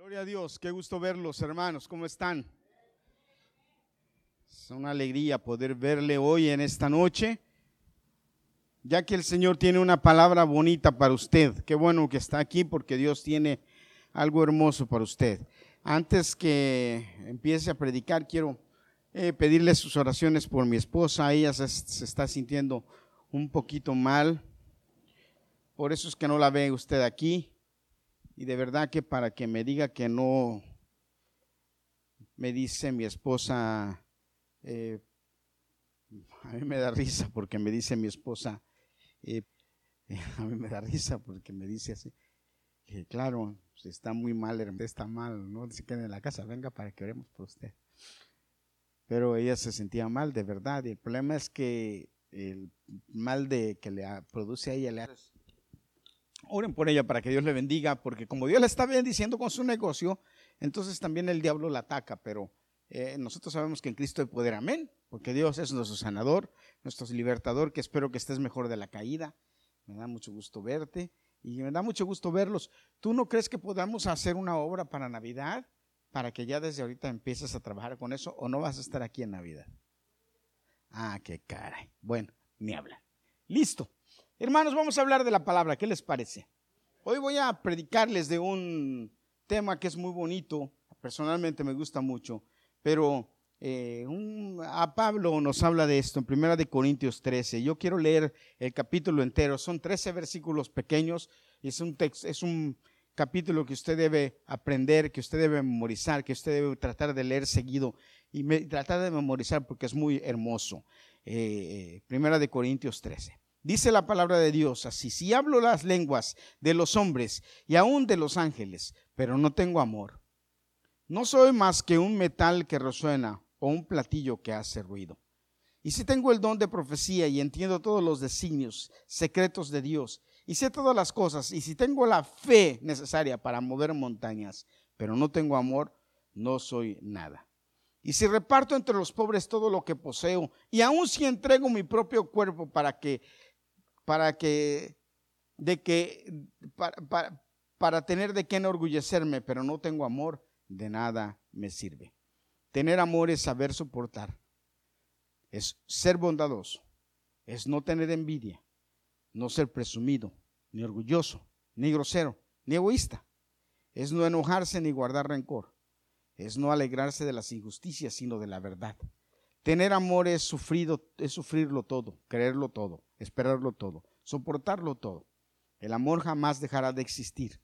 Gloria a Dios, qué gusto verlos hermanos, ¿cómo están? Es una alegría poder verle hoy en esta noche, ya que el Señor tiene una palabra bonita para usted. Qué bueno que está aquí porque Dios tiene algo hermoso para usted. Antes que empiece a predicar, quiero eh, pedirle sus oraciones por mi esposa. Ella se, se está sintiendo un poquito mal. Por eso es que no la ve usted aquí. Y de verdad que para que me diga que no, me dice mi esposa, eh, a mí me da risa porque me dice mi esposa, eh, a mí me da risa porque me dice así, que claro, está muy mal, está mal, no se quede en la casa, venga para que oremos por usted. Pero ella se sentía mal, de verdad, y el problema es que el mal de que le produce a ella le hace Oren por ella para que Dios le bendiga, porque como Dios le está bendiciendo con su negocio, entonces también el diablo la ataca, pero eh, nosotros sabemos que en Cristo hay poder, amén, porque Dios es nuestro sanador, nuestro libertador, que espero que estés mejor de la caída. Me da mucho gusto verte y me da mucho gusto verlos. ¿Tú no crees que podamos hacer una obra para Navidad? Para que ya desde ahorita empieces a trabajar con eso o no vas a estar aquí en Navidad. Ah, qué caray. Bueno, ni habla. Listo. Hermanos, vamos a hablar de la palabra, ¿qué les parece? Hoy voy a predicarles de un tema que es muy bonito, personalmente me gusta mucho, pero eh, a Pablo nos habla de esto en Primera de Corintios 13. Yo quiero leer el capítulo entero, son 13 versículos pequeños, es un, es un capítulo que usted debe aprender, que usted debe memorizar, que usted debe tratar de leer seguido y tratar de memorizar porque es muy hermoso. Eh, primera de Corintios 13. Dice la palabra de Dios así, si hablo las lenguas de los hombres y aún de los ángeles, pero no tengo amor, no soy más que un metal que resuena o un platillo que hace ruido. Y si tengo el don de profecía y entiendo todos los designios secretos de Dios, y sé todas las cosas, y si tengo la fe necesaria para mover montañas, pero no tengo amor, no soy nada. Y si reparto entre los pobres todo lo que poseo, y aun si entrego mi propio cuerpo para que para que, de que, para, para, tener de qué enorgullecerme, pero no tengo amor, de nada me sirve. Tener amor es saber soportar, es ser bondadoso, es no tener envidia, no ser presumido, ni orgulloso, ni grosero, ni egoísta. Es no enojarse ni guardar rencor. Es no alegrarse de las injusticias, sino de la verdad. Tener amor es, sufrido, es sufrirlo todo, creerlo todo, esperarlo todo, soportarlo todo. El amor jamás dejará de existir.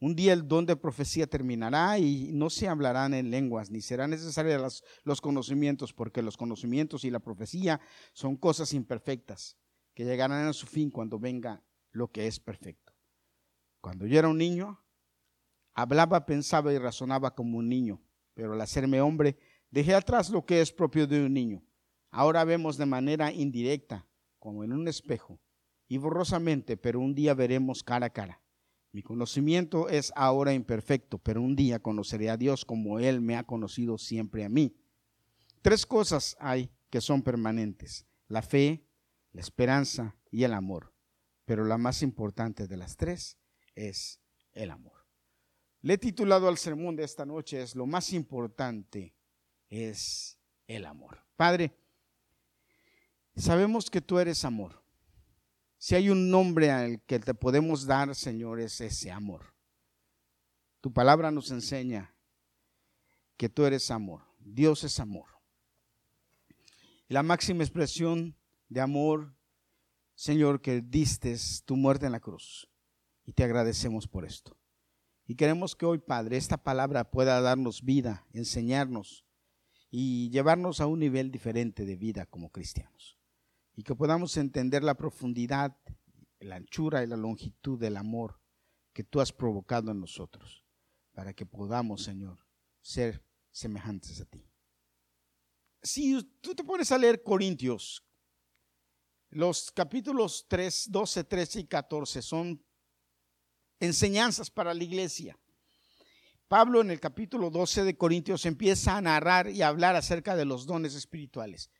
Un día el don de profecía terminará y no se hablarán en lenguas, ni serán necesarios los conocimientos, porque los conocimientos y la profecía son cosas imperfectas, que llegarán a su fin cuando venga lo que es perfecto. Cuando yo era un niño, hablaba, pensaba y razonaba como un niño, pero al hacerme hombre, dejé atrás lo que es propio de un niño. Ahora vemos de manera indirecta, como en un espejo y borrosamente, pero un día veremos cara a cara. Mi conocimiento es ahora imperfecto, pero un día conoceré a Dios como Él me ha conocido siempre a mí. Tres cosas hay que son permanentes, la fe, la esperanza y el amor, pero la más importante de las tres es el amor. Le he titulado al sermón de esta noche es lo más importante es el amor. Padre, sabemos que tú eres amor. Si hay un nombre al que te podemos dar, Señor, es ese amor. Tu palabra nos enseña que tú eres amor. Dios es amor. La máxima expresión de amor, Señor, que diste tu muerte en la cruz. Y te agradecemos por esto. Y queremos que hoy, Padre, esta palabra pueda darnos vida, enseñarnos y llevarnos a un nivel diferente de vida como cristianos y que podamos entender la profundidad, la anchura y la longitud del amor que tú has provocado en nosotros, para que podamos, Señor, ser semejantes a ti. Si tú te pones a leer Corintios, los capítulos 3, 12, 13 y 14 son enseñanzas para la iglesia. Pablo en el capítulo 12 de Corintios empieza a narrar y a hablar acerca de los dones espirituales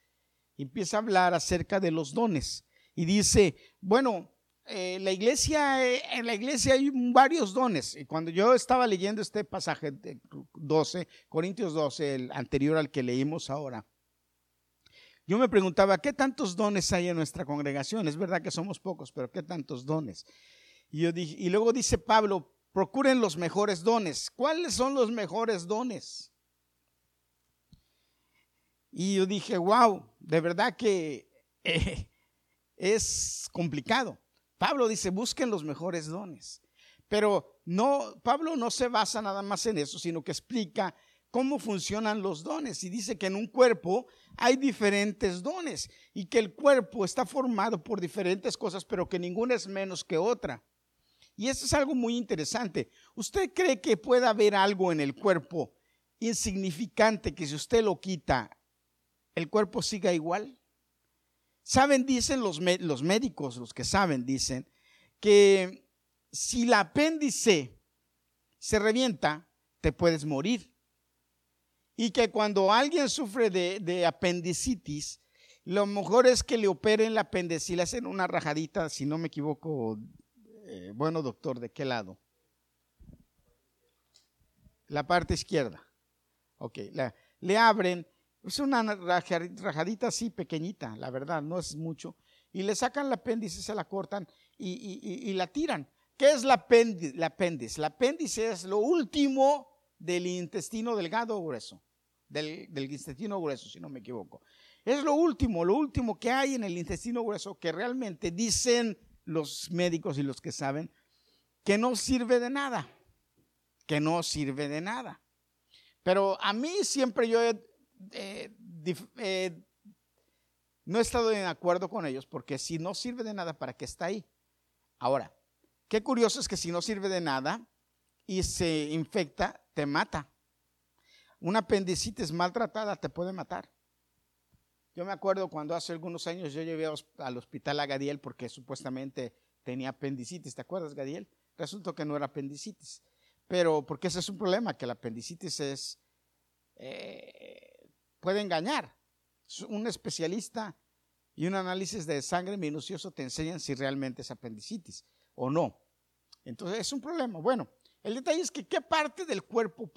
empieza a hablar acerca de los dones y dice, bueno, eh, la iglesia, eh, en la iglesia hay varios dones. Y cuando yo estaba leyendo este pasaje de 12, Corintios 12, el anterior al que leímos ahora, yo me preguntaba, ¿qué tantos dones hay en nuestra congregación? Es verdad que somos pocos, pero ¿qué tantos dones? Y, yo dije, y luego dice Pablo, procuren los mejores dones. ¿Cuáles son los mejores dones? Y yo dije, wow, de verdad que eh, es complicado. Pablo dice, busquen los mejores dones. Pero no, Pablo no se basa nada más en eso, sino que explica cómo funcionan los dones. Y dice que en un cuerpo hay diferentes dones y que el cuerpo está formado por diferentes cosas, pero que ninguna es menos que otra. Y eso es algo muy interesante. ¿Usted cree que puede haber algo en el cuerpo insignificante que si usted lo quita, el cuerpo siga igual? Saben, dicen los, médicos, los que saben, dicen que si la apéndice se revienta, te puedes morir. Y que cuando alguien sufre de, apendicitis, lo mejor es que le operen la apéndice y le hacen una rajadita, si no me equivoco, eh, bueno doctor, ¿de qué lado? La parte izquierda. Ok, le abren es una rajadita así pequeñita, la verdad, no es mucho. Y le sacan el apéndice, se la cortan y, la tiran. ¿Qué es la apéndice? La apéndice, apéndice es lo último del intestino delgado grueso, del, del intestino grueso, si no me equivoco. Es lo último, lo último que hay en el intestino grueso que realmente dicen los médicos y los que saben que no sirve de nada, que no sirve de nada. Pero a mí siempre yo he eh, eh, no he estado en acuerdo con ellos porque si no sirve de nada, ¿para qué está ahí? Ahora, qué curioso es que si no sirve de nada y se infecta, te mata. Una apendicitis maltratada te puede matar. Yo me acuerdo cuando hace algunos años yo llevé al hospital a Gadiel porque supuestamente tenía apendicitis. ¿Te acuerdas, Gadiel? Resultó que no era apendicitis. Pero porque ese es un problema, que la apendicitis es eh, puede engañar. Un especialista y un análisis de sangre minucioso te enseñan si realmente es apendicitis o no. Entonces es un problema. Bueno, el detalle es que qué parte del cuerpo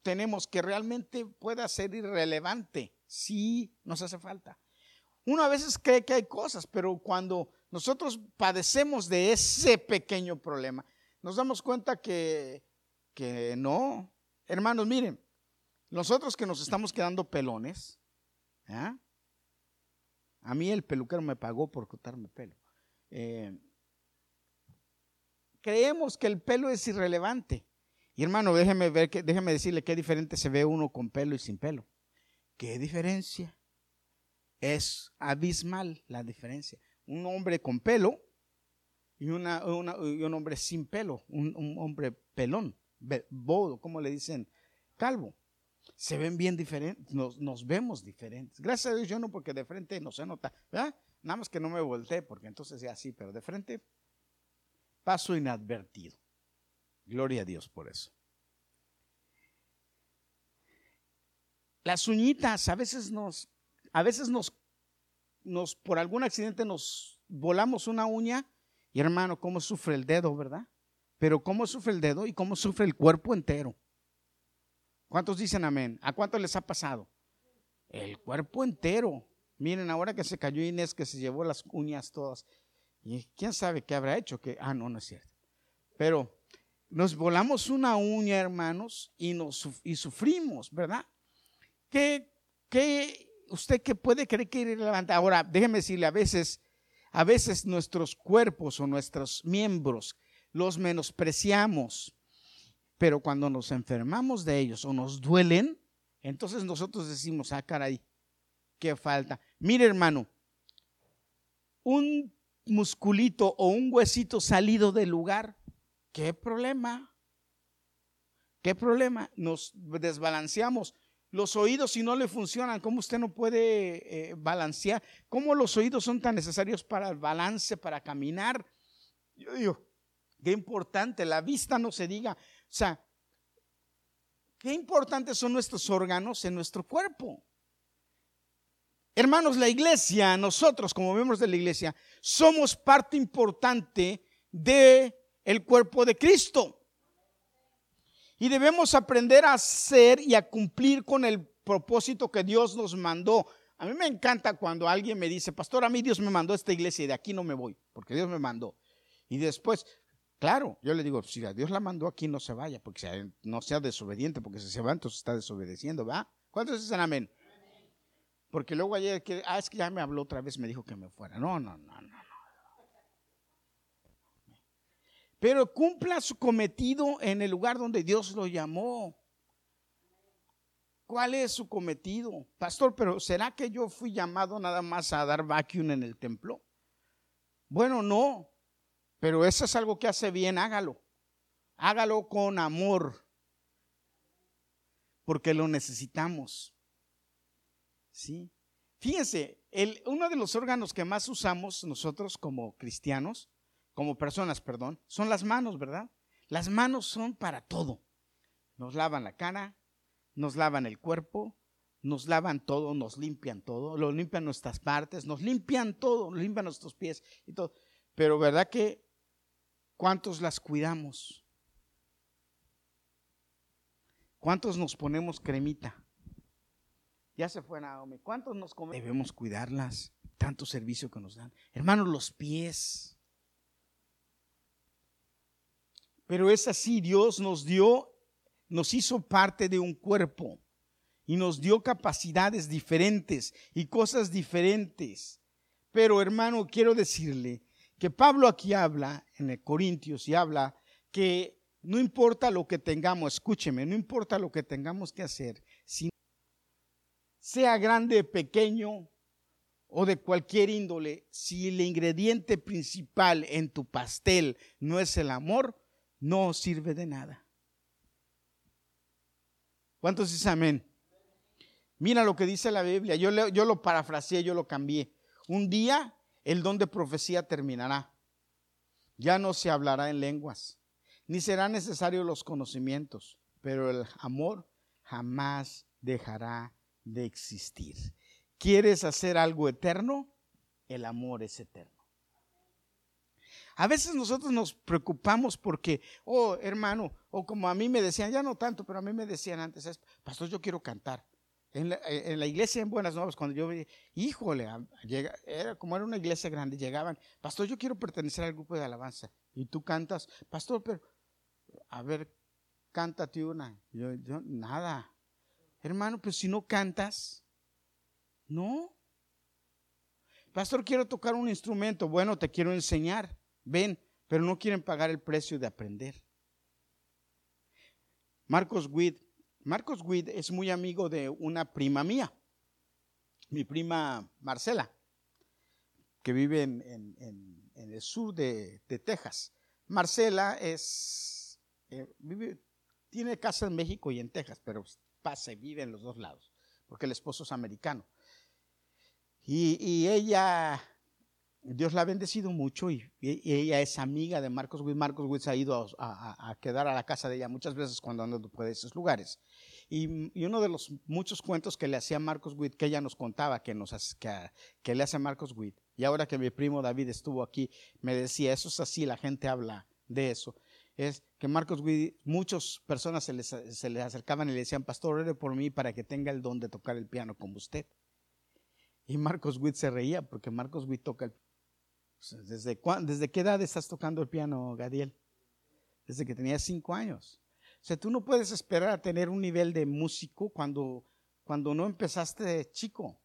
tenemos que realmente pueda ser irrelevante si nos hace falta. Uno a veces cree que hay cosas, pero cuando nosotros padecemos de ese pequeño problema, nos damos cuenta que, que no. Hermanos, miren, nosotros que nos estamos quedando pelones, a mí el peluquero me pagó por cortarme pelo. Eh, creemos que el pelo es irrelevante. Y hermano, déjeme ver, déjeme decirle qué diferente se ve uno con pelo y sin pelo. ¿Qué diferencia? Es abismal la diferencia. Un hombre con pelo y, un hombre sin pelo, un, un hombre pelón, bodo, como le dicen, calvo se ven bien diferentes, nos, vemos diferentes. Gracias a Dios yo no, porque de frente no se nota, ¿verdad? Nada más que no me volteé, porque entonces ya sí, pero de frente paso inadvertido. Gloria a Dios por eso. Las uñitas, a veces nos, a veces nos, nos, por algún accidente nos volamos una uña y hermano, cómo sufre el dedo, ¿verdad? Pero cómo sufre el dedo y cómo sufre el cuerpo entero. ¿Cuántos dicen amén? ¿A cuántos les ha pasado? El cuerpo entero. Miren, ahora que se cayó Inés, que se llevó las uñas todas. Y quién sabe qué habrá hecho. Que, ah, no, no es cierto. Pero nos volamos una uña, hermanos, y, nos, y sufrimos, ¿verdad? ¿Qué, usted qué puede creer que irrelevante? Ahora, déjeme decirle, a veces, a veces nuestros cuerpos o nuestros miembros los menospreciamos pero cuando nos enfermamos de ellos o nos duelen, entonces nosotros decimos, ah, caray, qué falta. Mire, hermano, un musculito o un huesito salido del lugar, ¿qué problema? ¿Qué problema? Nos desbalanceamos. Los oídos, si no le funcionan, ¿cómo usted no puede eh, balancear? ¿Cómo los oídos son tan necesarios para el balance, para caminar? Yo digo, qué importante, la vista no se diga. O sea, qué importantes son nuestros órganos en nuestro cuerpo. Hermanos, la iglesia, nosotros como miembros de la iglesia, somos parte importante de el cuerpo de Cristo. Y debemos aprender a hacer y a cumplir con el propósito que Dios nos mandó. A mí me encanta cuando alguien me dice, pastor, a mí Dios me mandó a esta iglesia y de aquí no me voy, porque Dios me mandó. Y después, claro, yo le digo, si a Dios la mandó aquí no se vaya, porque no sea desobediente, porque si se va entonces está desobedeciendo, ¿va? ¿Cuántos dicen amén? Porque luego ayer, que, ah, es que ya me habló otra vez, me dijo que me fuera. No, no, no, no, no. Pero cumpla su cometido en el lugar donde Dios lo llamó. ¿Cuál es su cometido? Pastor, pero ¿será que yo fui llamado nada más a dar vacuum en el templo? Bueno, no. Pero eso es algo que hace bien, hágalo. Hágalo con amor. Porque lo necesitamos. ¿Sí? Fíjense, uno de los órganos que más usamos nosotros como cristianos, como personas, perdón, son las manos, ¿verdad? Las manos son para todo. Nos lavan la cara, nos lavan el cuerpo, nos lavan todo, nos limpian todo, lo limpian nuestras partes, nos limpian todo, nos limpian nuestros pies y todo. Pero ¿verdad que cuántos las cuidamos? ¿Cuántos nos ponemos cremita? Ya se fue Naomi. ¿Cuántos nos comemos? Debemos cuidarlas. Tanto servicio que nos dan. Hermanos, los pies. Pero es así, Dios nos dio, nos hizo parte de un cuerpo y nos dio capacidades diferentes y cosas diferentes. Pero hermano, quiero decirle que Pablo aquí habla en el Corintios y habla que no importa lo que tengamos, escúcheme, no importa lo que tengamos que hacer, sea grande, pequeño o de cualquier índole, si el ingrediente principal en tu pastel no es el amor, no sirve de nada. ¿Cuántos dicen amén? Mira lo que dice la Biblia. Yo, yo lo parafraseé, yo lo cambié. Un día el don de profecía terminará. Ya no se hablará en lenguas, ni serán necesarios los conocimientos, pero el amor jamás dejará de existir. ¿Quieres hacer algo eterno? El amor es eterno. A veces nosotros nos preocupamos porque, oh hermano, o como a mí me decían, ya no tanto, pero a mí me decían antes, pastor, yo quiero cantar. En la, iglesia en Buenas Nuevas, cuando yo vi, híjole, era como era una iglesia grande, llegaban, pastor, yo quiero pertenecer al grupo de alabanza. Y tú cantas, pastor, pero, a ver, cántate una. Yo, yo, nada. Hermano, pues si no cantas, no. Pastor, quiero tocar un instrumento. Bueno, te quiero enseñar. Ven, pero no quieren pagar el precio de aprender. Marcos Witt. Marcos Witt es muy amigo de una prima mía, mi prima Marcela, que vive en, el sur de, Texas. Marcela es, eh, tiene casa en México y en Texas, pero pasa y vive en los dos lados, porque el esposo es americano. Y, ella, Dios la ha bendecido mucho y, ella es amiga de Marcos Witt. Marcos Witt ha ido a, quedar a la casa de ella muchas veces cuando anda por esos lugares. Y, uno de los muchos cuentos que le hacía Marcos Witt, que ella nos contaba que, nos, que, le hace Marcos Witt, y ahora que mi primo David estuvo aquí, me decía, eso es así, la gente habla de eso es que Marcos Witt, muchas personas se les, se les, acercaban y le decían, pastor, ore por mí para que tenga el don de tocar el piano como usted. Y Marcos Witt se reía porque Marcos Witt toca el ¿Desde, ¿Desde qué edad estás tocando el piano, Gadiel? Desde que tenía cinco años. O sea, tú no puedes esperar a tener un nivel de músico cuando, cuando no empezaste de chico.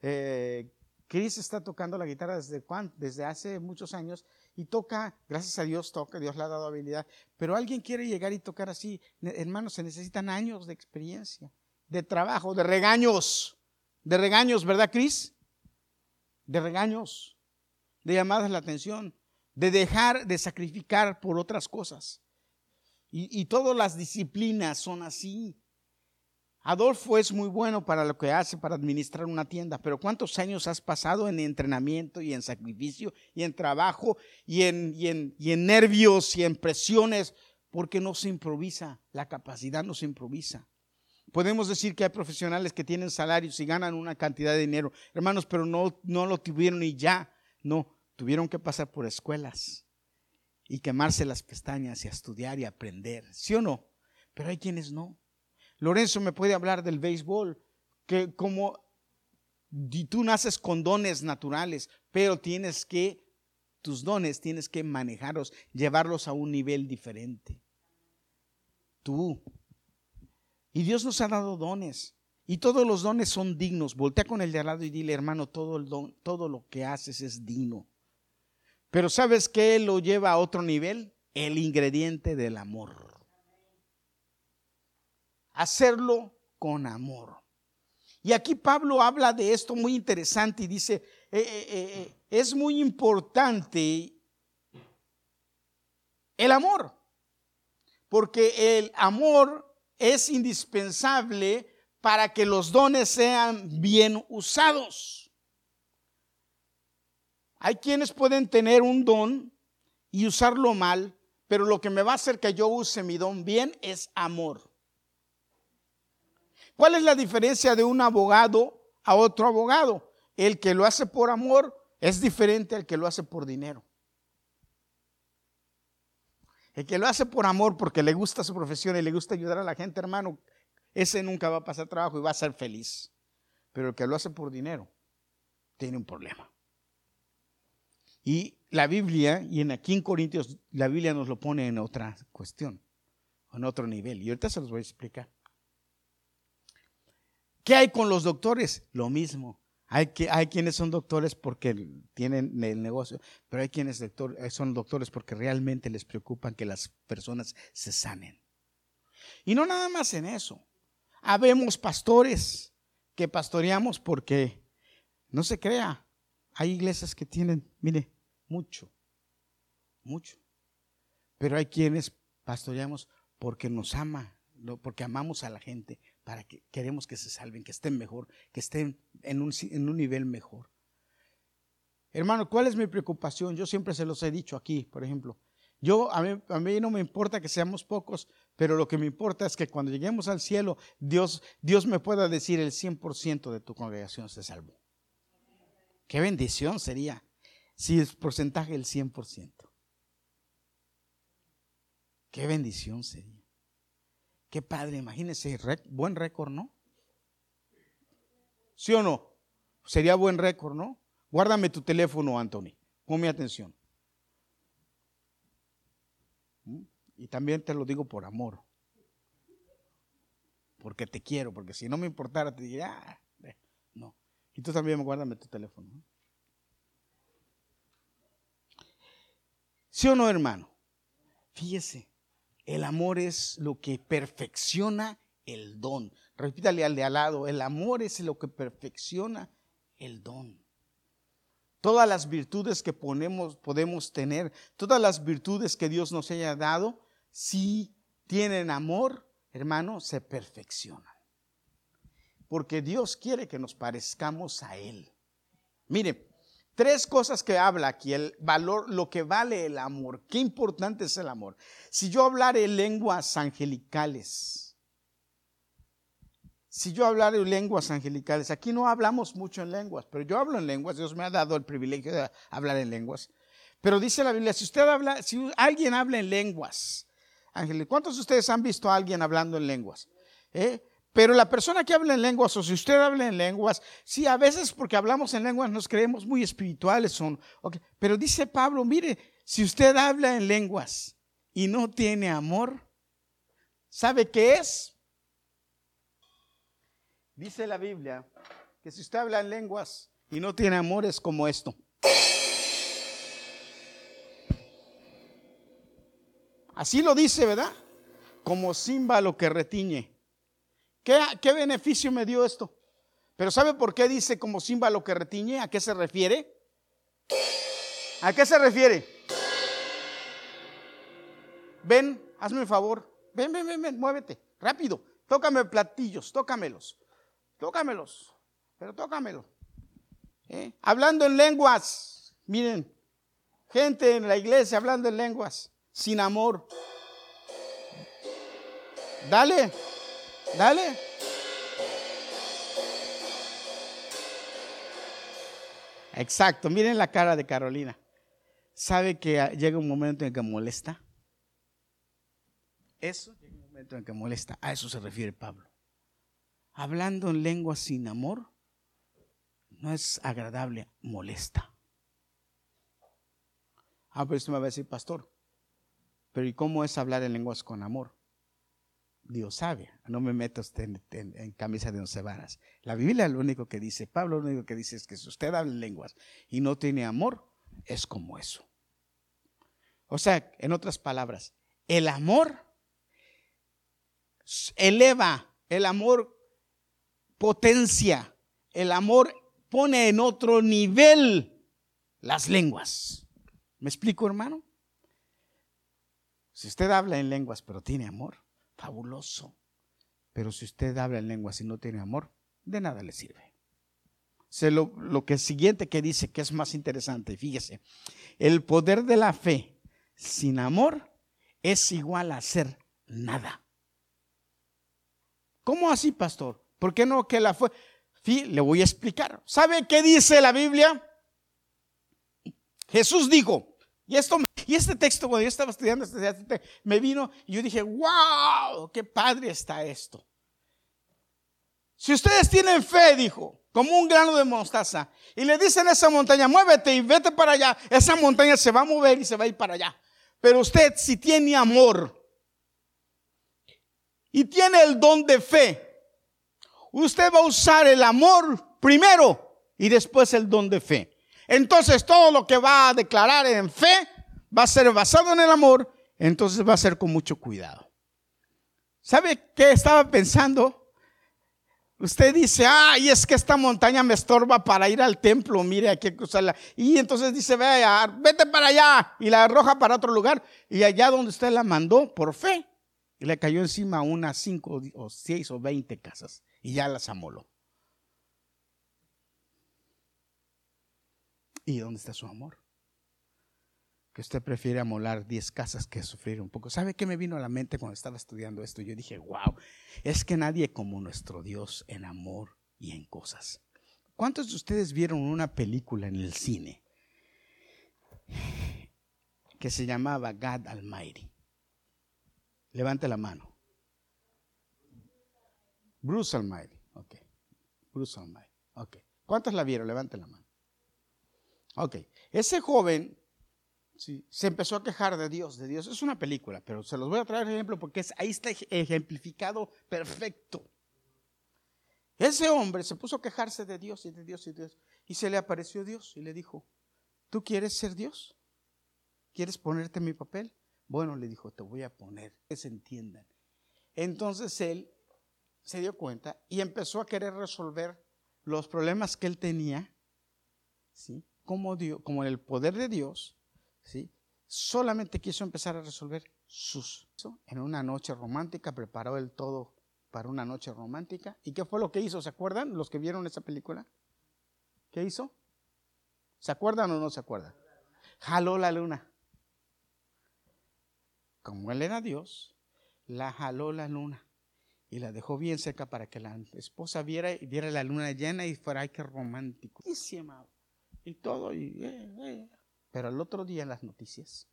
Eh, Chris está tocando la guitarra desde, desde hace muchos años y toca, gracias a Dios toca, Dios le ha dado habilidad, pero alguien quiere llegar y tocar así, hermanos, se necesitan años de experiencia, de trabajo, de regaños, de regaños, ¿verdad, Cris? De regaños, de llamadas la atención, de dejar de sacrificar por otras cosas. Y, todas las disciplinas son así. Adolfo es muy bueno para lo que hace, para administrar una tienda, pero ¿cuántos años has pasado en entrenamiento y en sacrificio y en trabajo y en, y en, y en nervios y en presiones? Porque no se improvisa, la capacidad no se improvisa. Podemos decir que hay profesionales que tienen salarios y ganan una cantidad de dinero, hermanos, pero no, no lo tuvieron y ya. No, tuvieron que pasar por escuelas y quemarse las pestañas y estudiar y aprender, ¿sí o no? Pero hay quienes no. Lorenzo me puede hablar del béisbol, que como tú naces con dones naturales, pero tienes que, tus dones tienes que manejarlos, llevarlos a un nivel diferente. Tú. Y Dios nos ha dado dones. Y todos los dones son dignos. Voltea con el de al lado y dile, hermano, todo, el don, todo lo que haces es digno. Pero ¿sabes qué lo lleva a otro nivel? El ingrediente del amor. Hacerlo con amor. Y aquí Pablo habla de esto muy interesante y dice, eh, eh, eh, es muy importante el amor, porque el amor es indispensable para que los dones sean bien usados. Hay quienes pueden tener un don y usarlo mal, pero lo que me va a hacer que yo use mi don bien es amor. ¿Cuál es la diferencia de un abogado a otro abogado? El que lo hace por amor es diferente al que lo hace por dinero. El que lo hace por amor porque le gusta su profesión y le gusta ayudar a la gente, hermano, ese nunca va a pasar trabajo y va a ser feliz. Pero el que lo hace por dinero tiene un problema. Y la Biblia, y en aquí en Corintios, la Biblia nos lo pone en otra cuestión, en otro nivel. Y ahorita se los voy a explicar. ¿Qué hay con los doctores? Lo mismo. Hay, que, hay quienes son doctores porque tienen el negocio, pero hay quienes son doctores porque realmente les preocupan que las personas se sanen. Y no nada más en eso. Habemos pastores que pastoreamos porque, no se crea, hay iglesias que tienen, mire, mucho, mucho. Pero hay quienes pastoreamos porque nos ama, porque amamos a la gente, para que queremos que se salven, que estén mejor, que estén en un, en un nivel mejor. Hermano, ¿cuál es mi preocupación? Yo siempre se los he dicho aquí, por ejemplo. Yo, a mí, no me importa que seamos pocos, pero lo que me importa es que cuando lleguemos al cielo, Dios, Dios me pueda decir el 100% de tu congregación se salvó. Qué bendición sería si es porcentaje el 100%. Qué bendición sería. Qué padre, imagínese, buen récord, ¿no? ¿Sí o no? Sería buen récord, ¿no? Guárdame tu teléfono, Anthony. Ponme atención. ¿Mm? Y también te lo digo por amor. Porque te quiero, porque si no me importara, te diría, ah, no. Y tú también guárdame tu teléfono. ¿Sí o no, hermano? Fíjese, el amor es lo que perfecciona el don. Repítale al de al lado, el amor es lo que perfecciona el don. Todas las virtudes que ponemos, podemos tener, todas las virtudes que Dios nos haya dado, si tienen amor, hermano, se perfeccionan porque Dios quiere que nos parezcamos a Él. Mire, tres cosas que habla aquí, el valor, lo que vale el amor, qué importante es el amor. Si yo hablaré lenguas angelicales, si yo hablaré lenguas angelicales, aquí no hablamos mucho en lenguas, pero yo hablo en lenguas, Dios me ha dado el privilegio de hablar en lenguas. Pero dice la Biblia, si usted habla, si alguien habla en lenguas, ángeles, ¿cuántos de ustedes han visto a alguien hablando en lenguas? ¿Eh? Pero la persona que habla en lenguas, o si usted habla en lenguas, sí, a veces porque hablamos en lenguas nos creemos muy espirituales. Son, Pero dice Pablo, mire, si usted habla en lenguas y no tiene amor, ¿sabe qué es? Dice la Biblia que si usted habla en lenguas y no tiene amor es como esto. Así lo dice, ¿verdad? Como címbalo que retiñe. ¿Qué, beneficio me dio esto? Pero ¿sabe por qué dice como símbolo que retiñe? ¿A qué se refiere? ¿A qué se refiere? Ven, hazme un favor. Ven, ven, ven, ven, muévete. Rápido. Tócame platillos, tócamelos. Tócamelos. Pero tócamelo. ¿Eh? Hablando en lenguas. Miren, gente en la iglesia hablando en lenguas. Sin amor. Dale. Dale. Exacto, miren la cara de Carolina. ¿Sabe que llega un momento en que molesta? Eso llega un momento en que molesta. A eso se refiere Pablo. Hablando en lengua sin amor no es agradable, molesta. Ah, pero usted me va a decir, pastor, pero ¿y cómo es hablar en lenguas con amor? Dios sabe, no me meto en, en, camisa de once varas. La Biblia lo único que dice, Pablo lo único que dice es que si usted habla en lenguas y no tiene amor, es como eso. O sea, en otras palabras, el amor eleva, el amor potencia, el amor pone en otro nivel las lenguas. ¿Me explico, hermano? Si usted habla en lenguas pero tiene amor, fabuloso. Pero si usted habla en lenguas y no tiene amor, de nada le sirve. lo, lo que siguiente que dice que es más interesante, fíjese, el poder de la fe sin amor es igual a hacer nada. ¿Cómo así, pastor? ¿Por qué no que la fe? le voy a explicar. ¿Sabe qué dice la Biblia? Jesús dijo, y, esto, y este texto, cuando yo estaba estudiando, este, me vino y yo dije, wow, qué padre está esto. Si ustedes tienen fe, dijo, como un grano de mostaza, y le dicen a esa montaña, muévete y vete para allá, esa montaña se va a mover y se va a ir para allá. Pero usted si tiene amor y tiene el don de fe, usted va a usar el amor primero y después el don de fe. Entonces todo lo que va a declarar en fe va a ser basado en el amor, entonces va a ser con mucho cuidado. ¿Sabe qué estaba pensando? Usted dice, ay, es que esta montaña me estorba para ir al templo, mire, hay que cruzarla. Y entonces dice, vaya, vete para allá y la arroja para otro lugar. Y allá donde usted la mandó, por fe, y le cayó encima unas cinco o seis o veinte casas y ya las amoló. ¿Y dónde está su amor? Que usted prefiere amolar 10 casas que sufrir un poco. ¿Sabe qué me vino a la mente cuando estaba estudiando esto? Yo dije, wow, es que nadie como nuestro Dios en amor y en cosas. ¿Cuántos de ustedes vieron una película en el cine que se llamaba God Almighty? Levante la mano. Bruce Almighty. Ok. Bruce Almighty. Ok. ¿Cuántos la vieron? Levante la mano. Ok, ese joven se empezó a quejar de Dios, de Dios. Es una película, pero se los voy a traer ejemplo porque ahí está ejemplificado perfecto. Ese hombre se puso a quejarse de Dios y de Dios y de Dios. Y se le apareció Dios y le dijo, ¿tú quieres ser Dios? ¿Quieres ponerte en mi papel? Bueno, le dijo, te voy a poner, que se entiendan. Entonces él se dio cuenta y empezó a querer resolver los problemas que él tenía, ¿sí? como, como el poder de Dios, ¿sí? solamente quiso empezar a resolver sus. En una noche romántica preparó el todo para una noche romántica. ¿Y qué fue lo que hizo? ¿Se acuerdan los que vieron esa película? ¿Qué hizo? ¿Se acuerdan o no se acuerdan? Jaló la luna. Como él era Dios, la jaló la luna y la dejó bien seca para que la esposa viera, viera la luna llena y fuera, ay, qué romántico. Y amaba y todo. Y, eh, eh. Pero el otro día en las noticias,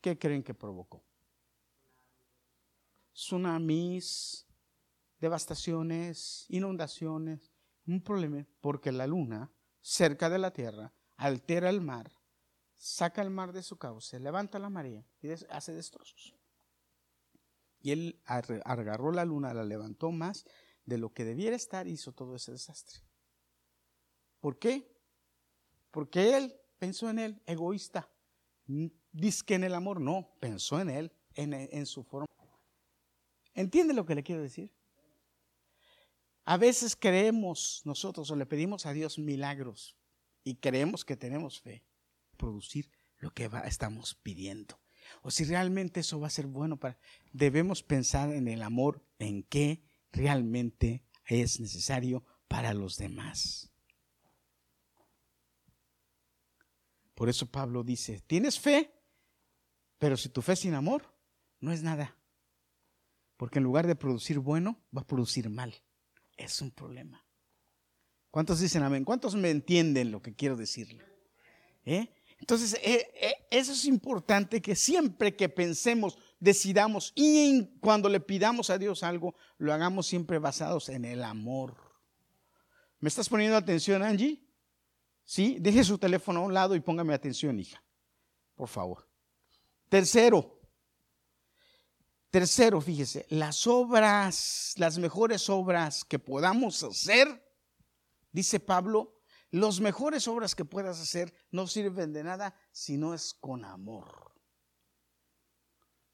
¿qué creen que provocó? Tsunamis, devastaciones, inundaciones, un problema, porque la luna, cerca de la Tierra, altera el mar, saca el mar de su cauce, levanta la marea y hace destrozos. Y él agarró la luna, la levantó más de lo que debiera estar hizo todo ese desastre. ¿Por qué? Porque él pensó en él, egoísta. Dice que en el amor, no, pensó en él, en, su forma. ¿Entiende lo que le quiero decir? A veces creemos nosotros o le pedimos a Dios milagros y creemos que tenemos fe, producir lo que estamos pidiendo. O si realmente eso va a ser bueno para... Debemos pensar en el amor, en qué realmente es necesario para los demás. Por eso Pablo dice, tienes fe, pero si tu fe sin amor, no es nada. Porque en lugar de producir bueno, va a producir mal. Es un problema. ¿Cuántos dicen amén? ¿Cuántos me entienden lo que quiero decirle? ¿Eh? Entonces, eh, eh, eso es importante que siempre que pensemos, decidamos y cuando le pidamos a Dios algo, lo hagamos siempre basados en el amor. ¿Me estás poniendo atención, Angie? Sí, deje su teléfono a un lado y póngame atención, hija. Por favor. Tercero, tercero, fíjese, las obras, las mejores obras que podamos hacer, dice Pablo, las mejores obras que puedas hacer no sirven de nada si no es con amor.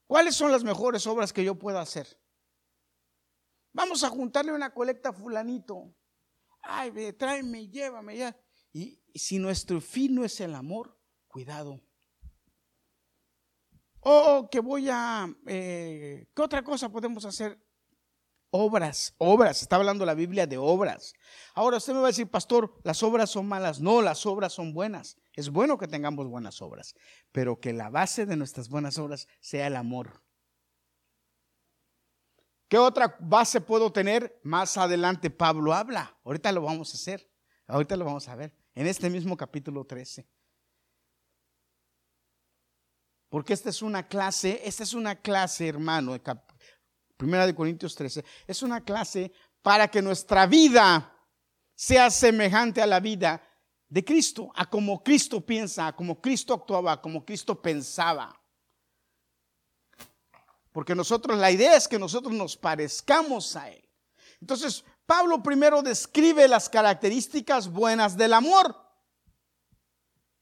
¿Cuáles son las mejores obras que yo puedo hacer? Vamos a juntarle una colecta a fulanito. Ay, tráeme, llévame ya. Y, si nuestro fin no es el amor, cuidado. Oh, que voy a... Eh, ¿Qué otra cosa podemos hacer? Obras, obras, está hablando la Biblia de obras. Ahora usted me va a decir, pastor, las obras son malas. No, las obras son buenas. Es bueno que tengamos buenas obras, pero que la base de nuestras buenas obras sea el amor. ¿Qué otra base puedo tener? Más adelante Pablo habla. Ahorita lo vamos a hacer. Ahorita lo vamos a ver. En este mismo capítulo 13. Porque esta es una clase, esta es una clase, hermano, Primera de Corintios 13, es una clase para que nuestra vida sea semejante a la vida de Cristo, a como Cristo piensa, a como Cristo actuaba, a como Cristo pensaba. Porque nosotros, la idea es que nosotros nos parezcamos a Él. Entonces, Pablo primero describe las características buenas del amor.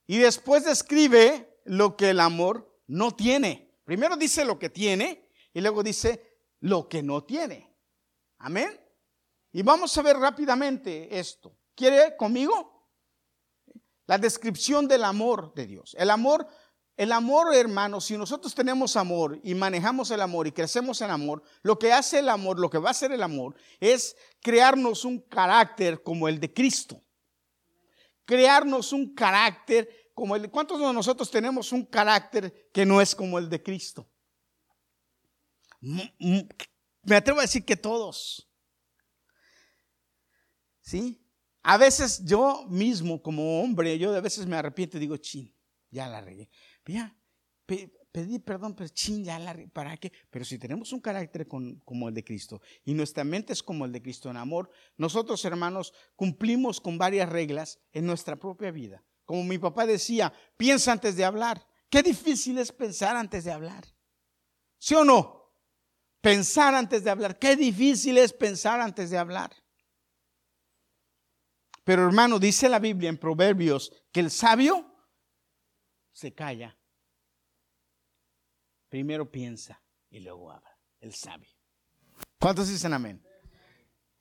Y después describe lo que el amor no tiene. Primero dice lo que tiene y luego dice lo que no tiene. Amén. Y vamos a ver rápidamente esto. ¿Quiere conmigo? La descripción del amor de Dios. El amor, el amor, hermano, si nosotros tenemos amor y manejamos el amor y crecemos en amor, lo que hace el amor, lo que va a hacer el amor, es crearnos un carácter como el de Cristo. Crearnos un carácter como el de... ¿Cuántos de nosotros tenemos un carácter que no es como el de Cristo? Me atrevo a decir que todos. ¿Sí? A veces yo mismo, como hombre, yo a veces me arrepiento y digo, chin, ya la regué. Ya, pedí perdón, pero chin, ya la. ¿Para qué? Pero si tenemos un carácter como el de Cristo y nuestra mente es como el de Cristo en amor, nosotros, hermanos, cumplimos con varias reglas en nuestra propia vida. Como mi papá decía, piensa antes de hablar. Qué difícil es pensar antes de hablar. ¿Sí o no? Pensar antes de hablar. Qué difícil es pensar antes de hablar. Pero hermano, dice la Biblia en Proverbios que el sabio se calla. Primero piensa y luego habla. El sabio. ¿Cuántos dicen amén?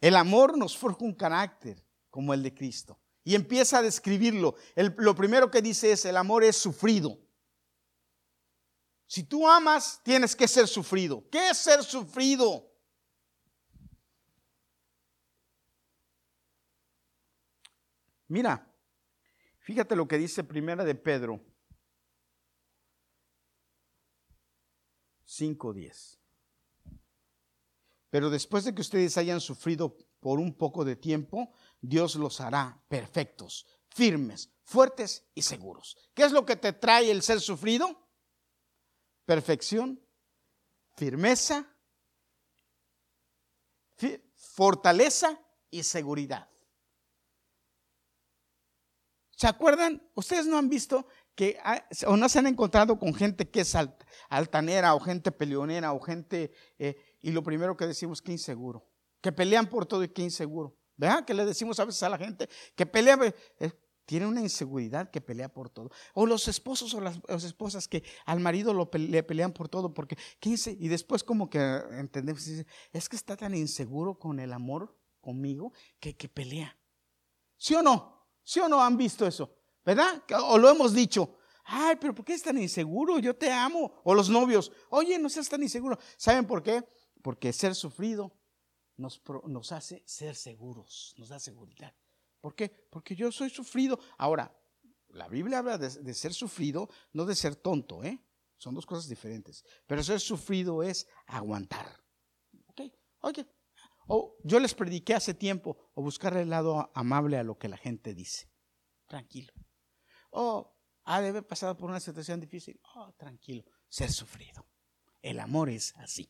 El amor nos forja un carácter como el de Cristo. Y empieza a describirlo. lo primero que dice es, el amor es sufrido. Si tú amas, tienes que ser sufrido. ¿Qué es ser sufrido? Mira, fíjate lo que dice Primera de Pedro 5:10. Pero después de que ustedes hayan sufrido por un poco de tiempo, Dios los hará perfectos, firmes, fuertes y seguros. ¿Qué es lo que te trae el ser sufrido? perfección, firmeza, fortaleza y seguridad. ¿Se acuerdan? Ustedes no han visto que o no se han encontrado con gente que es altanera o gente peleonera o gente eh, y lo primero que decimos que inseguro, que pelean por todo y que inseguro. ¿Verdad? Que le decimos a veces a la gente que pelea, eh, tiene una inseguridad que pelea por todo. O los esposos o las, esposas que al marido le pelean por todo porque y después como que entendemos, es que está tan inseguro con el amor conmigo que, que pelea. ¿Sí o no? ¿Sí o no han visto eso? ¿Verdad? O lo hemos dicho. Ay, pero ¿por qué es tan inseguro? Yo te amo. O los novios, oye, no seas tan inseguro. ¿Saben por qué? Porque ser sufrido nos, hace ser seguros, nos da seguridad. ¿Por qué? Porque yo soy sufrido. Ahora, la Biblia habla de, ser sufrido, no de ser tonto, ¿eh? Son dos cosas diferentes. Pero ser sufrido es aguantar. ¿Ok? Oye, O yo les prediqué hace tiempo, o buscar el lado amable a lo que la gente dice. Tranquilo. O ha de haber pasado por una situación difícil. Oh, tranquilo. Ser sufrido. El amor es así.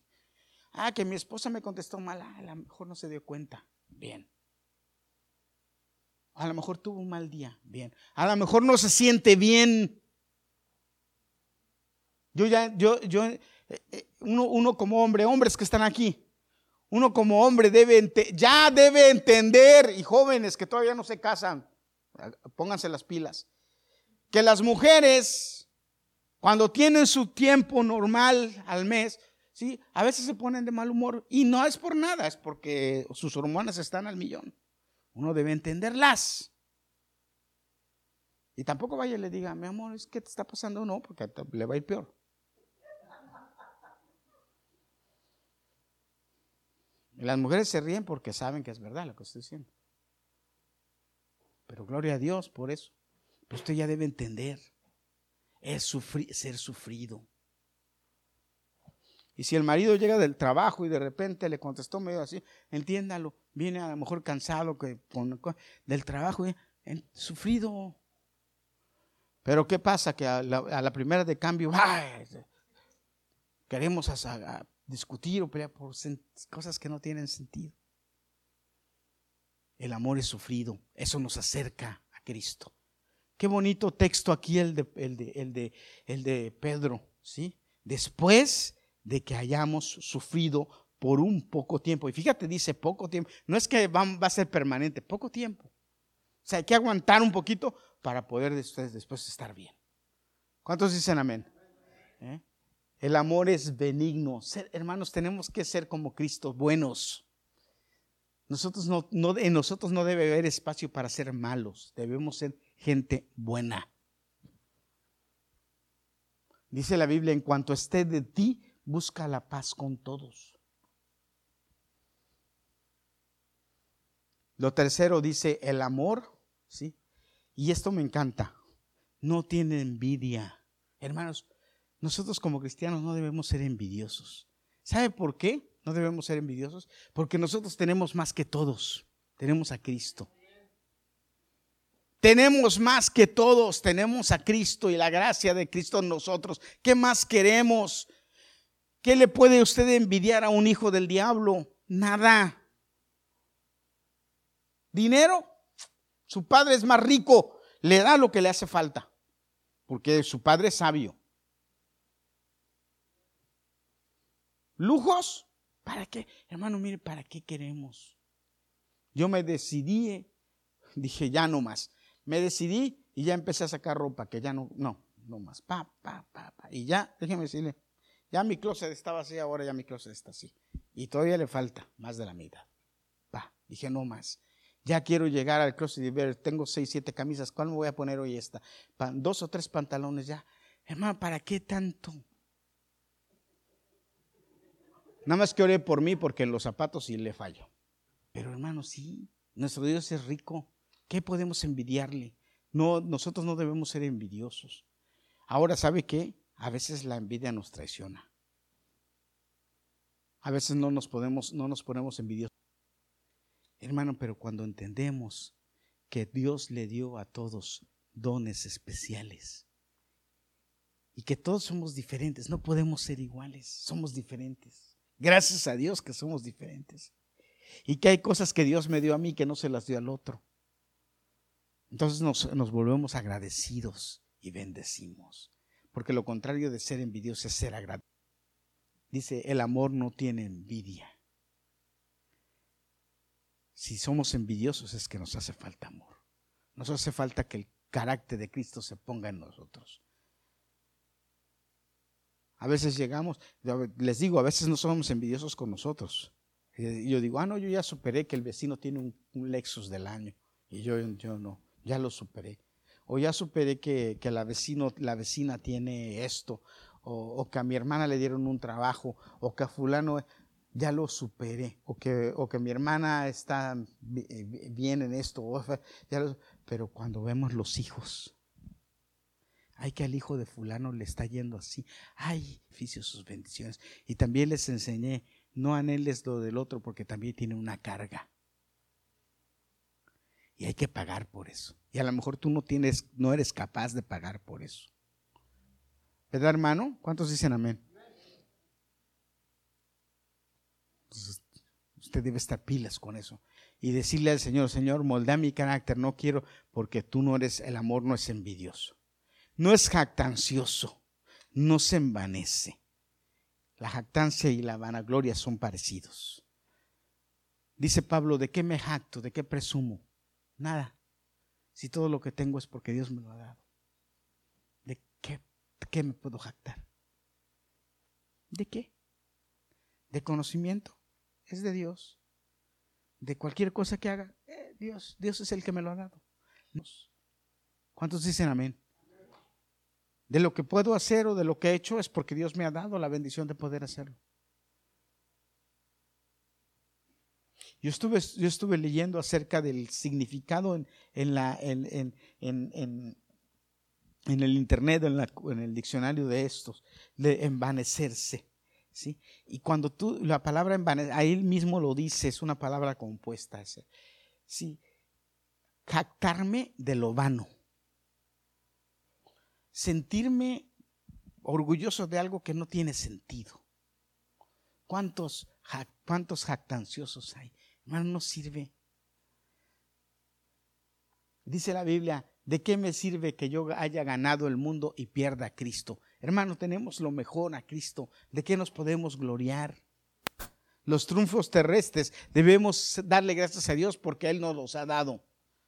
Ah, que mi esposa me contestó mal. Ah, a lo mejor no se dio cuenta. Bien. A lo mejor tuvo un mal día. Bien. A lo mejor no se siente bien. Yo ya, yo, yo, eh, eh, uno, uno como hombre, hombres que están aquí, uno como hombre debe, ya debe entender, y jóvenes que todavía no se casan, pónganse las pilas, que las mujeres, cuando tienen su tiempo normal al mes, ¿sí? a veces se ponen de mal humor, y no es por nada, es porque sus hormonas están al millón. Uno debe entenderlas. Y tampoco vaya y le diga, mi amor, ¿es que te está pasando? No, porque le va a ir peor. las mujeres se ríen porque saben que es verdad lo que estoy diciendo. Pero gloria a Dios por eso. Usted ya debe entender. Es ser sufrido. Y si el marido llega del trabajo y de repente le contestó medio así, entiéndalo, viene a lo mejor cansado que, del trabajo, eh, sufrido. Pero ¿qué pasa? Que a la, primera de cambio, queremos discutir o pelear por cosas que no tienen sentido. El amor es sufrido, eso nos acerca a Cristo. Qué bonito texto aquí el de, el de, el de, el de Pedro, ¿sí? Después de que hayamos sufrido por un poco tiempo. Y fíjate, dice poco tiempo. No es que va, va a ser permanente, poco tiempo. O sea, hay que aguantar un poquito para poder después, después estar bien. ¿Cuántos dicen amén? ¿Eh? El amor es benigno. hermanos, tenemos que ser como Cristo, buenos. Nosotros no, en nosotros no debe haber espacio para ser malos. Debemos ser gente buena. Dice la Biblia, en cuanto esté de ti, busca la paz con todos. Lo tercero dice el amor, ¿sí? Y esto me encanta. No tiene envidia. Hermanos, nosotros como cristianos no debemos ser envidiosos. ¿Sabe por qué no debemos ser envidiosos? Porque nosotros tenemos más que todos. Tenemos a Cristo. Tenemos más que todos, tenemos a Cristo y la gracia de Cristo en nosotros. ¿Qué más queremos? ¿Qué le puede usted envidiar a un hijo del diablo? Nada. ¿Dinero? Su padre es más rico, le da lo que le hace falta, porque su padre es sabio. ¿Lujos? ¿Para qué? Hermano, mire, ¿para qué queremos? Yo me decidí, dije, ya no más. Me decidí y ya empecé a sacar ropa, que ya no, no, no más. Pa, pa, pa, pa. Y ya, déjeme decirle, ya mi closet estaba así, ahora ya mi closet está así. Y todavía le falta más de la mitad. Pa, dije, no más. Ya quiero llegar al closet y ver, tengo seis, siete camisas, ¿cuál me voy a poner hoy esta? dos o tres pantalones ya. Hermano, ¿para qué tanto? Nada más que oré por mí porque en los zapatos sí le fallo. Pero hermano, sí, nuestro Dios es rico. ¿Qué podemos envidiarle? No, nosotros no debemos ser envidiosos. Ahora, ¿sabe qué? A veces la envidia nos traiciona. A veces no nos podemos, no nos ponemos envidiosos. Hermano, pero cuando entendemos que Dios le dio a todos dones especiales y que todos somos diferentes, no podemos ser iguales, somos diferentes. Gracias a Dios que somos diferentes. Y que hay cosas que Dios me dio a mí que no se las dio al otro. Entonces nos, volvemos agradecidos y bendecimos. Porque lo contrario de ser envidioso es ser agradecido. Dice, el amor no tiene envidia. Si somos envidiosos es que nos hace falta amor. Nos hace falta que el carácter de Cristo se ponga en nosotros. A veces llegamos, les digo, a veces no somos envidiosos con nosotros. Yo digo, ah, no, yo ya superé que el vecino tiene un, Lexus del año. Y yo, yo no, ya lo superé. O ya superé que, la, vecino, la vecina tiene esto. O, o, que a mi hermana le dieron un trabajo. O que a fulano ya lo superé, o que, o que mi hermana está bien en esto, pero cuando vemos los hijos, ay que al hijo de fulano le está yendo así, ay, oficio sus bendiciones. Y también les enseñé, no anheles lo del otro porque también tiene una carga. Y hay que pagar por eso. Y a lo mejor tú no tienes, no eres capaz de pagar por eso. ¿Verdad, hermano? ¿Cuántos dicen amén? usted debe estar pilas con eso. Y decirle al Señor, Señor, moldea mi carácter, no quiero, porque tú no eres, el amor no es envidioso. No es jactancioso, no se envanece. La jactancia y la vanagloria son parecidos. Dice Pablo, ¿de qué me jacto? ¿De qué presumo? Nada. Si todo lo que tengo es porque Dios me lo ha dado. ¿De qué, qué me puedo jactar? ¿De qué? ¿De conocimiento? Es de Dios. De cualquier cosa que haga, eh, Dios, Dios es el que me lo ha dado. ¿Cuántos dicen amén? De lo que puedo hacer o de lo que he hecho es porque Dios me ha dado la bendición de poder hacerlo. Yo estuve, yo estuve leyendo acerca del significado en, en la, en, en, en, el internet, en, el diccionario de estos, de envanecerse. ¿sí? Y cuando tú, la palabra envanecer, ahí mismo lo dice, es una palabra compuesta. ¿sí? Jactarme de lo vano. Sentirme orgulloso de algo que no tiene sentido. ¿Cuántos, cuántos jactanciosos hay? Hermano, no sirve. Dice la Biblia, ¿de qué me sirve que yo haya ganado el mundo y pierda a Cristo? Hermano, tenemos lo mejor a Cristo. ¿De qué nos podemos gloriar? Los triunfos terrestres debemos darle gracias a Dios porque Él nos los ha dado.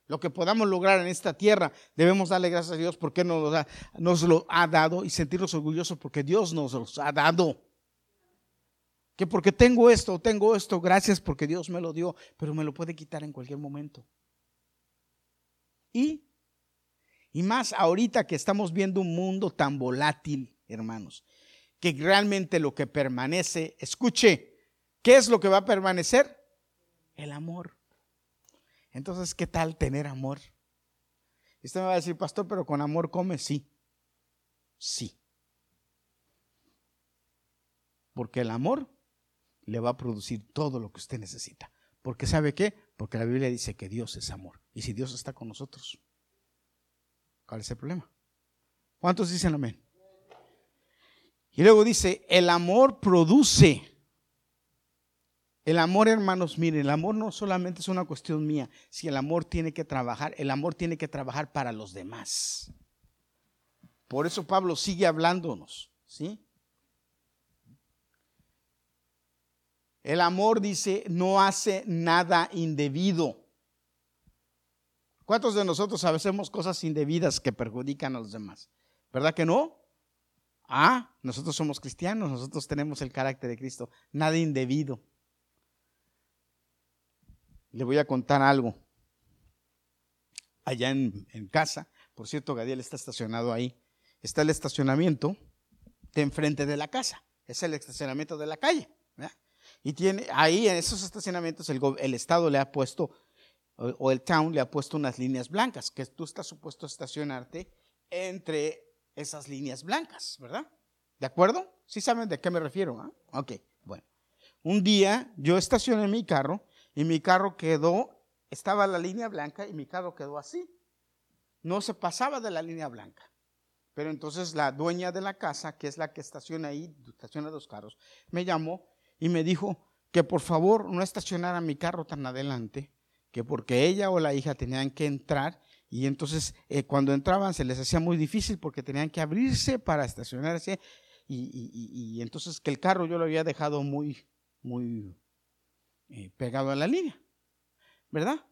Lo que podamos lograr en esta tierra, debemos darle gracias a Dios porque nos nos lo ha dado y sentirnos orgullosos porque Dios nos los ha dado que porque tengo esto, tengo esto, gracias porque Dios me lo dio, pero me lo puede quitar en cualquier momento. Y, y más ahorita que estamos viendo un mundo tan volátil, hermanos, que realmente lo que permanece, escuche, ¿qué es lo que va a permanecer? El amor. Entonces, ¿qué tal tener amor? Usted me va a decir, pastor, pero con amor come, sí. Sí. Porque el amor le va a producir todo lo que usted necesita. Porque ¿sabe qué? Porque la Biblia dice que Dios es amor. Y si Dios está con nosotros, ¿cuál es el problema? ¿Cuántos dicen amén? Y luego dice, el amor produce. El amor, hermanos, miren, el amor no solamente es una cuestión mía. Si el amor tiene que trabajar, el amor tiene que trabajar para los demás. Por eso Pablo sigue hablándonos, ¿sí? El amor, dice, no hace nada indebido. ¿Cuántos de nosotros hacemos cosas indebidas que perjudican a los demás? ¿Verdad que no? Ah, nosotros somos cristianos, nosotros tenemos el carácter de Cristo. Nada indebido. Le voy a contar algo. Allá en, casa, por cierto, Gadiel está estacionado ahí. Está el estacionamiento de enfrente de la casa. Es el estacionamiento de la calle. Y tiene, ahí en esos estacionamientos el, el Estado le ha puesto, o, el town le ha puesto unas líneas blancas, que tú estás supuesto a estacionarte entre esas líneas blancas, ¿verdad? ¿De acuerdo? ¿Sí saben de qué me refiero? ¿ah? Ok, bueno. Un día yo estacioné mi carro y mi carro quedó, estaba la línea blanca y mi carro quedó así. No se pasaba de la línea blanca. Pero entonces la dueña de la casa, que es la que estaciona ahí, estaciona los carros, me llamó y me dijo que por favor no estacionara mi carro tan adelante, que porque ella o la hija tenían que entrar y entonces eh, cuando entraban se les hacía muy difícil porque tenían que abrirse para estacionarse y, entonces que el carro yo lo había dejado muy, muy eh, pegado a la línea, ¿verdad?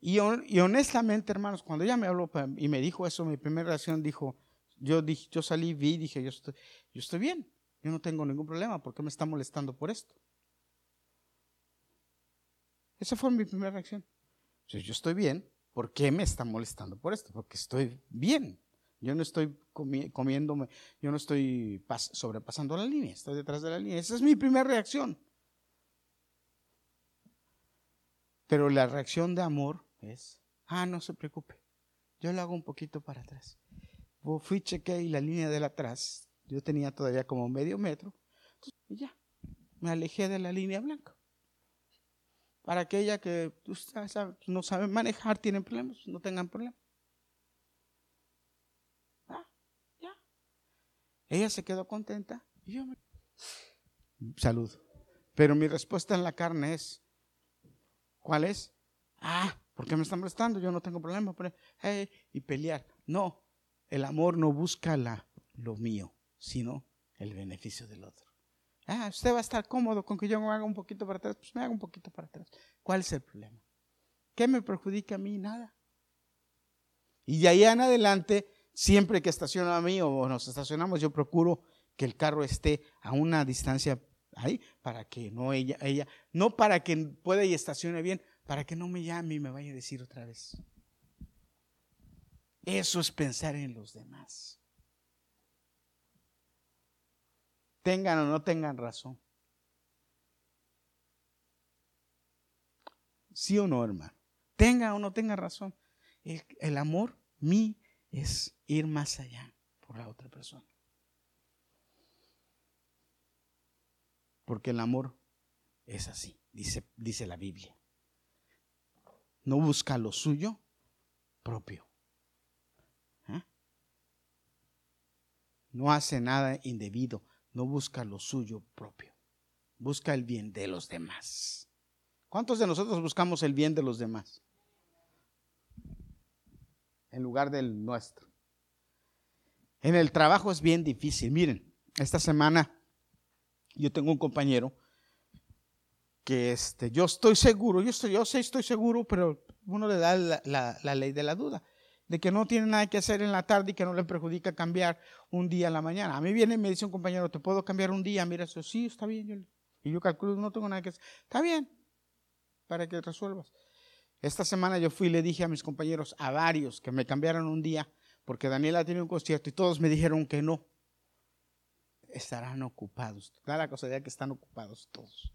Y, honestamente, hermanos, cuando ella me habló y me dijo eso, mi primera reacción dijo, yo, dije, yo salí, vi, dije, yo estoy, yo estoy bien. Yo no tengo ningún problema. ¿Por qué me está molestando por esto? Esa fue mi primera reacción. Si yo estoy bien, ¿por qué me está molestando por esto? Porque estoy bien. Yo no estoy comiéndome, yo no estoy sobrepasando la línea, estoy detrás de la línea. Esa es mi primera reacción. Pero la reacción de amor es, ah, no se preocupe, yo lo hago un poquito para atrás. Fui, chequé y la línea del atrás yo tenía todavía como medio metro. y ya. me alejé de la línea blanca. Para aquella que no sabe manejar, tienen problemas, no tengan problemas. Ah, ya. Ella se quedó contenta y yo me... Salud. Pero mi respuesta en la carne es, ¿cuál es? Ah, ¿por qué me están prestando? Yo no tengo problema. y pelear. No, el amor no busca la, lo mío, sino el beneficio del otro. Ah, usted va a estar cómodo con que yo me haga un poquito para atrás, pues me haga un poquito para atrás. ¿Cuál es el problema? ¿Qué me perjudica a mí? Nada. Y de ahí en adelante, siempre que estaciona a mí o nos estacionamos, yo procuro que el carro esté a una distancia ahí para que no ella, ella, no para que pueda y estacione bien, para que no me llame y me vaya a decir otra vez. Eso es pensar en los demás. Tengan o no tengan razón. ¿Sí o no, hermano? Tenga o no tenga razón. El, amor, mí, es ir más allá por la otra persona. Porque el amor es así, dice, dice la Biblia. No busca lo suyo propio. ¿eh? No hace nada indebido, no busca lo suyo propio. Busca el bien de los demás. ¿Cuántos de nosotros buscamos el bien de los demás? En lugar del nuestro. En el trabajo es bien difícil. Miren, esta semana yo tengo un compañero que este, yo estoy seguro, yo, estoy, yo sé, estoy seguro, pero uno le da la, ley de la duda, de que no tiene nada que hacer en la tarde y que no le perjudica cambiar un día a la mañana. A mí viene y me dice un compañero, ¿te puedo cambiar un día? Mira, eso sí, está bien. y yo calculo, no tengo nada que hacer. Está bien, para que resuelvas. Esta semana yo fui y le dije a mis compañeros, a varios, que me cambiaran un día, porque Daniela tiene un concierto y todos me dijeron que no estarán ocupados. Cada cosa ya que están ocupados todos.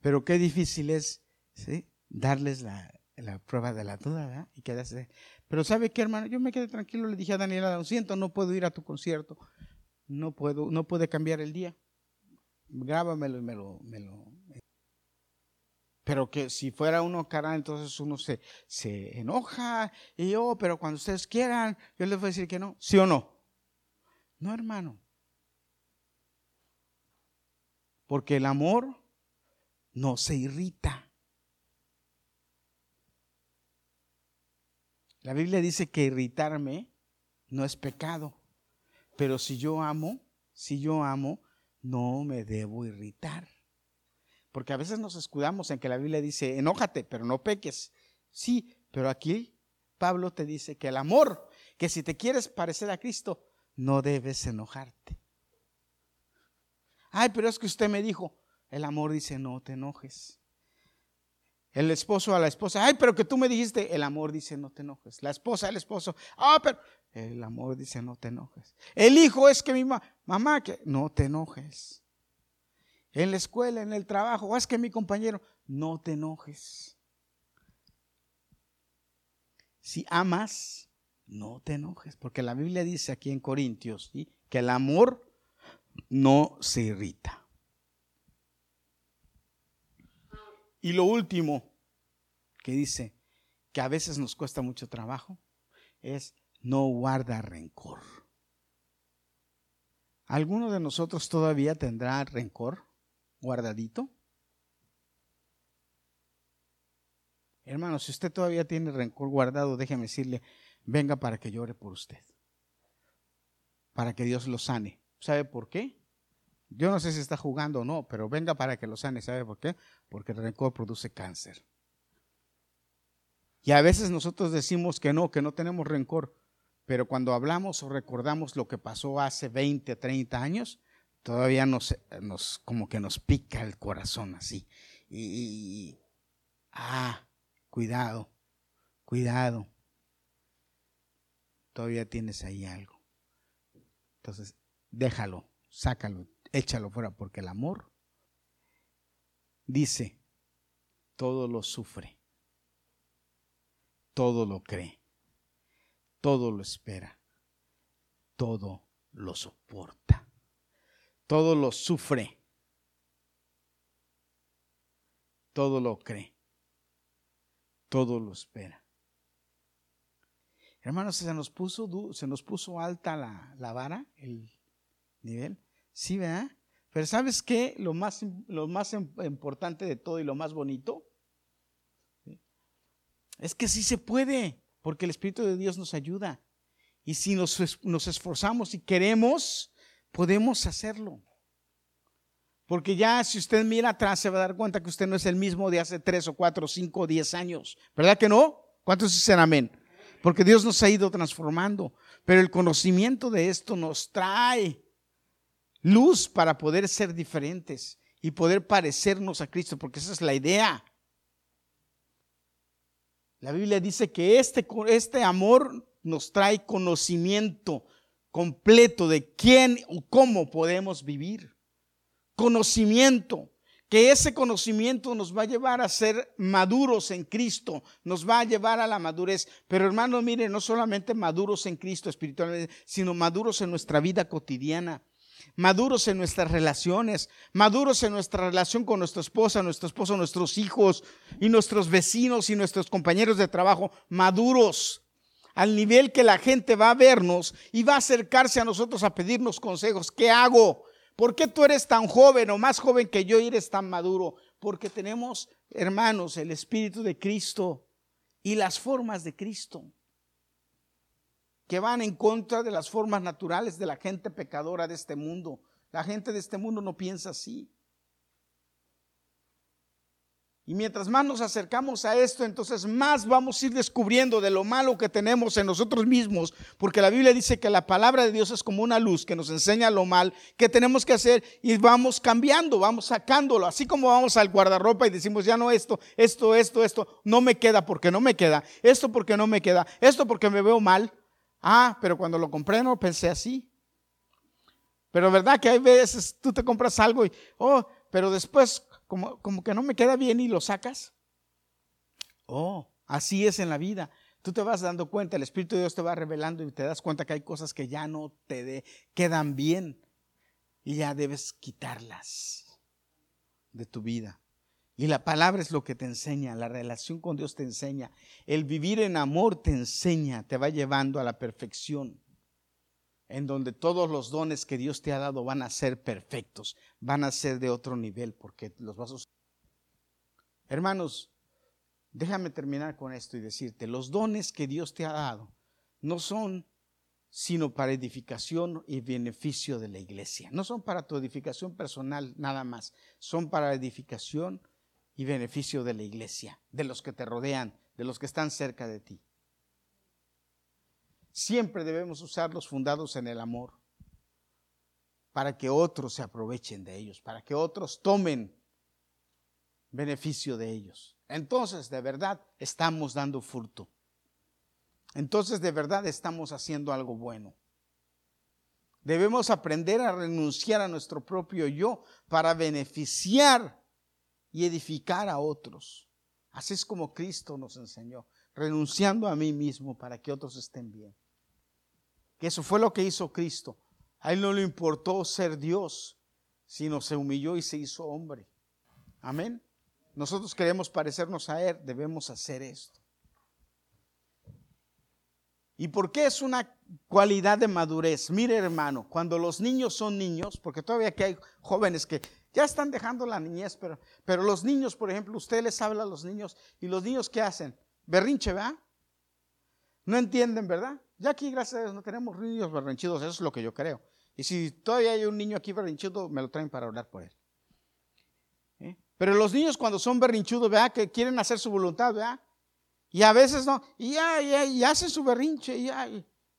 Pero qué difícil es darles la, prueba de la duda y quedarse. Pero ¿sabe qué, hermano? Yo me quedé tranquilo, le dije a Daniela, lo siento, no puedo ir a tu concierto. No puedo, no puede cambiar el día. Grábamelo y me lo, me lo. Pero que si fuera uno cara, entonces uno se, se enoja. Y yo, pero cuando ustedes quieran, yo les voy a decir que no. ¿Sí o no? No, hermano. Porque el amor no se irrita. La Biblia dice que irritarme no es pecado. Pero si yo amo, si yo amo, no me debo irritar. Porque a veces nos escudamos en que la Biblia dice, enójate, pero no peques. Sí, pero aquí Pablo te dice que el amor, que si te quieres parecer a Cristo, no debes enojarte. Ay, pero es que usted me dijo. El amor dice, no te enojes. El esposo a la esposa, ay, pero que tú me dijiste, el amor dice, no te enojes. La esposa al esposo, ah, pero el amor dice, no te enojes. El hijo es que mi mamá, que no te enojes. En la escuela, en el trabajo, es que mi compañero, no te enojes. Si amas, no te enojes, porque la Biblia dice aquí en Corintios que el amor no se irrita. Y lo último que dice que a veces nos cuesta mucho trabajo es no guarda rencor. ¿Alguno de nosotros todavía tendrá rencor guardadito? Hermano, si usted todavía tiene rencor guardado, déjeme decirle, venga para que llore por usted, para que Dios lo sane. ¿Sabe por qué? Yo no sé si está jugando o no, pero venga para que lo sane. ¿Sabe por qué? Porque el rencor produce cáncer. Y a veces nosotros decimos que no, que no tenemos rencor, pero cuando hablamos o recordamos lo que pasó hace 20, 30 años, todavía nos, nos como que nos pica el corazón así. y ah, cuidado, cuidado. Todavía tienes ahí algo. Entonces, déjalo, sácalo, échalo fuera, porque el amor dice, todo lo sufre, todo lo cree, todo lo espera, todo lo soporta, todo lo sufre, todo lo cree, todo lo espera. Hermanos, se nos puso, se nos puso alta la, la vara, el nivel. Sí, ¿verdad? Pero ¿sabes qué? Lo más, lo más importante de todo y lo más bonito es que sí se puede, porque el Espíritu de Dios nos ayuda. Y si nos, nos esforzamos y queremos, podemos hacerlo. Porque ya si usted mira atrás se va a dar cuenta que usted no es el mismo de hace tres o cuatro, cinco o diez años. ¿Verdad que no? ¿Cuántos dicen amén? Porque Dios nos ha ido transformando. Pero el conocimiento de esto nos trae luz para poder ser diferentes y poder parecernos a Cristo, porque esa es la idea. La Biblia dice que este, este amor nos trae conocimiento completo de quién o cómo podemos vivir. Conocimiento, que ese conocimiento nos va a llevar a ser maduros en Cristo, nos va a llevar a la madurez. Pero hermano, mire, no solamente maduros en Cristo espiritualmente, sino maduros en nuestra vida cotidiana maduros en nuestras relaciones, maduros en nuestra relación con nuestra esposa, nuestro esposo, nuestros hijos y nuestros vecinos y nuestros compañeros de trabajo, maduros al nivel que la gente va a vernos y va a acercarse a nosotros a pedirnos consejos. ¿Qué hago? ¿Por qué tú eres tan joven o más joven que yo y eres tan maduro? Porque tenemos, hermanos, el Espíritu de Cristo y las formas de Cristo que van en contra de las formas naturales de la gente pecadora de este mundo. La gente de este mundo no piensa así. Y mientras más nos acercamos a esto, entonces más vamos a ir descubriendo de lo malo que tenemos en nosotros mismos, porque la Biblia dice que la palabra de Dios es como una luz que nos enseña lo mal que tenemos que hacer y vamos cambiando, vamos sacándolo, así como vamos al guardarropa y decimos, ya no esto, esto, esto, esto, no me queda porque no me queda, esto porque no me queda, esto porque me veo mal, Ah, pero cuando lo compré no pensé así. Pero verdad que hay veces tú te compras algo y, oh, pero después como, como que no me queda bien y lo sacas. Oh, así es en la vida. Tú te vas dando cuenta, el Espíritu de Dios te va revelando y te das cuenta que hay cosas que ya no te quedan bien y ya debes quitarlas de tu vida. Y la palabra es lo que te enseña, la relación con Dios te enseña, el vivir en amor te enseña, te va llevando a la perfección, en donde todos los dones que Dios te ha dado van a ser perfectos, van a ser de otro nivel, porque los vas a. Hermanos, déjame terminar con esto y decirte, los dones que Dios te ha dado no son sino para edificación y beneficio de la iglesia. No son para tu edificación personal nada más, son para edificación y beneficio de la iglesia, de los que te rodean, de los que están cerca de ti. Siempre debemos usarlos fundados en el amor para que otros se aprovechen de ellos, para que otros tomen beneficio de ellos. Entonces, de verdad, estamos dando fruto. Entonces, de verdad, estamos haciendo algo bueno. Debemos aprender a renunciar a nuestro propio yo para beneficiar y edificar a otros. Así es como Cristo nos enseñó, renunciando a mí mismo para que otros estén bien. Que eso fue lo que hizo Cristo. A él no le importó ser Dios, sino se humilló y se hizo hombre. Amén. Nosotros queremos parecernos a Él, debemos hacer esto. ¿Y por qué es una cualidad de madurez? Mire hermano, cuando los niños son niños, porque todavía que hay jóvenes que ya están dejando la niñez, pero, pero los niños, por ejemplo, usted les habla a los niños y los niños ¿qué hacen? Berrinche, ¿verdad? No entienden, ¿verdad? Ya aquí, gracias a Dios, no tenemos niños berrinchidos, eso es lo que yo creo. Y si todavía hay un niño aquí berrinchudo, me lo traen para hablar por él. ¿Eh? Pero los niños cuando son berrinchudos, ¿verdad? Que quieren hacer su voluntad, ¿verdad? Y a veces no, y ya, ya, y hacen su berrinche, y,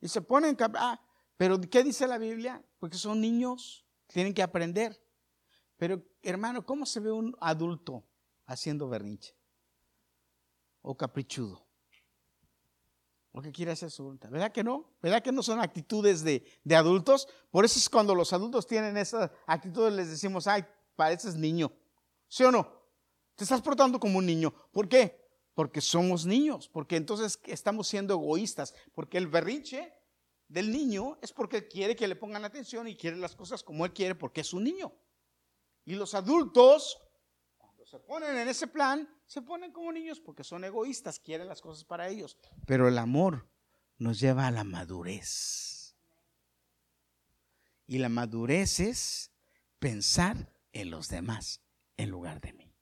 y, se ponen, ah, pero ¿qué dice la Biblia? Porque son niños, tienen que aprender. Pero hermano, ¿cómo se ve un adulto haciendo berrinche? O caprichudo. O que quiere hacer su voluntad. ¿Verdad que no? ¿Verdad que no son actitudes de, de adultos? Por eso es cuando los adultos tienen esas actitudes, les decimos, ay, pareces niño. ¿Sí o no? Te estás portando como un niño. ¿Por qué? Porque somos niños, porque entonces estamos siendo egoístas, porque el berrinche del niño es porque quiere que le pongan atención y quiere las cosas como él quiere porque es un niño. Y los adultos, cuando se ponen en ese plan, se ponen como niños porque son egoístas, quieren las cosas para ellos. Pero el amor nos lleva a la madurez. Y la madurez es pensar en los demás en lugar de mí.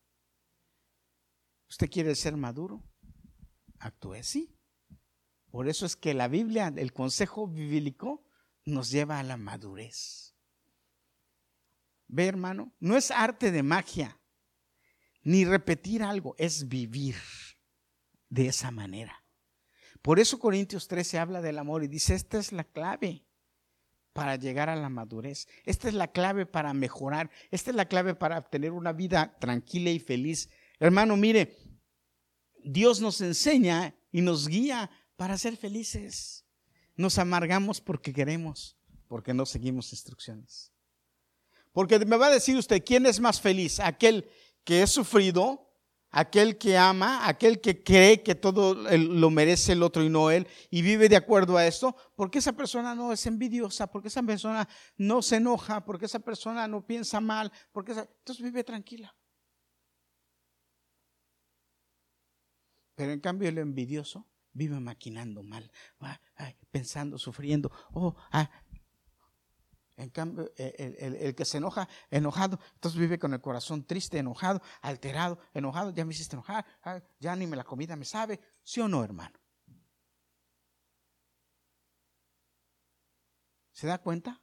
¿Usted quiere ser maduro? Actúe así. Por eso es que la Biblia, el consejo bíblico, nos lleva a la madurez. Ve, hermano, no es arte de magia, ni repetir algo, es vivir de esa manera. Por eso Corintios 13 habla del amor y dice, esta es la clave para llegar a la madurez. Esta es la clave para mejorar. Esta es la clave para tener una vida tranquila y feliz. Hermano, mire, Dios nos enseña y nos guía para ser felices. Nos amargamos porque queremos, porque no seguimos instrucciones. Porque me va a decir usted, ¿quién es más feliz? ¿Aquel que es sufrido? ¿Aquel que ama? ¿Aquel que cree que todo lo merece el otro y no él? Y vive de acuerdo a esto. Porque esa persona no es envidiosa, porque esa persona no se enoja, porque esa persona no piensa mal, porque entonces vive tranquila. Pero en cambio el envidioso vive maquinando mal, pensando, sufriendo. Oh, ah. En cambio, e, el, que se enoja, enojado, entonces vive con el corazón triste, enojado, alterado, enojado, ya me hiciste enojar, ya ni me la comida me sabe, ¿sí o no, hermano? ¿Se da cuenta?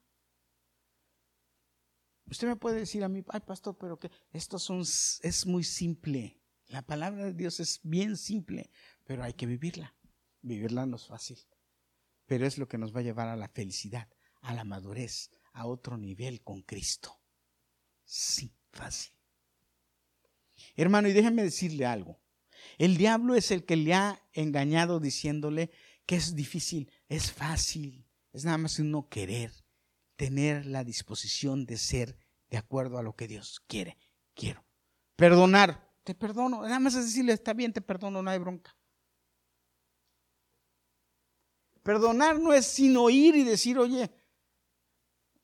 Usted me puede decir a mí, ay pastor, pero que esto son, es muy simple. La palabra de Dios es bien simple, pero hay que vivirla. Vivirla no es fácil, pero es lo que nos va a llevar a la felicidad, a la madurez, a otro nivel con Cristo. Sí, fácil. Hermano, y déjeme decirle algo. El diablo es el que le ha engañado diciéndole que es difícil, es fácil, es nada más uno querer, tener la disposición de ser de acuerdo a lo que Dios quiere. Quiero. Perdonar, te perdono. Nada más es decirle, está bien, te perdono, no hay bronca. Perdonar no es sino ir y decir, oye,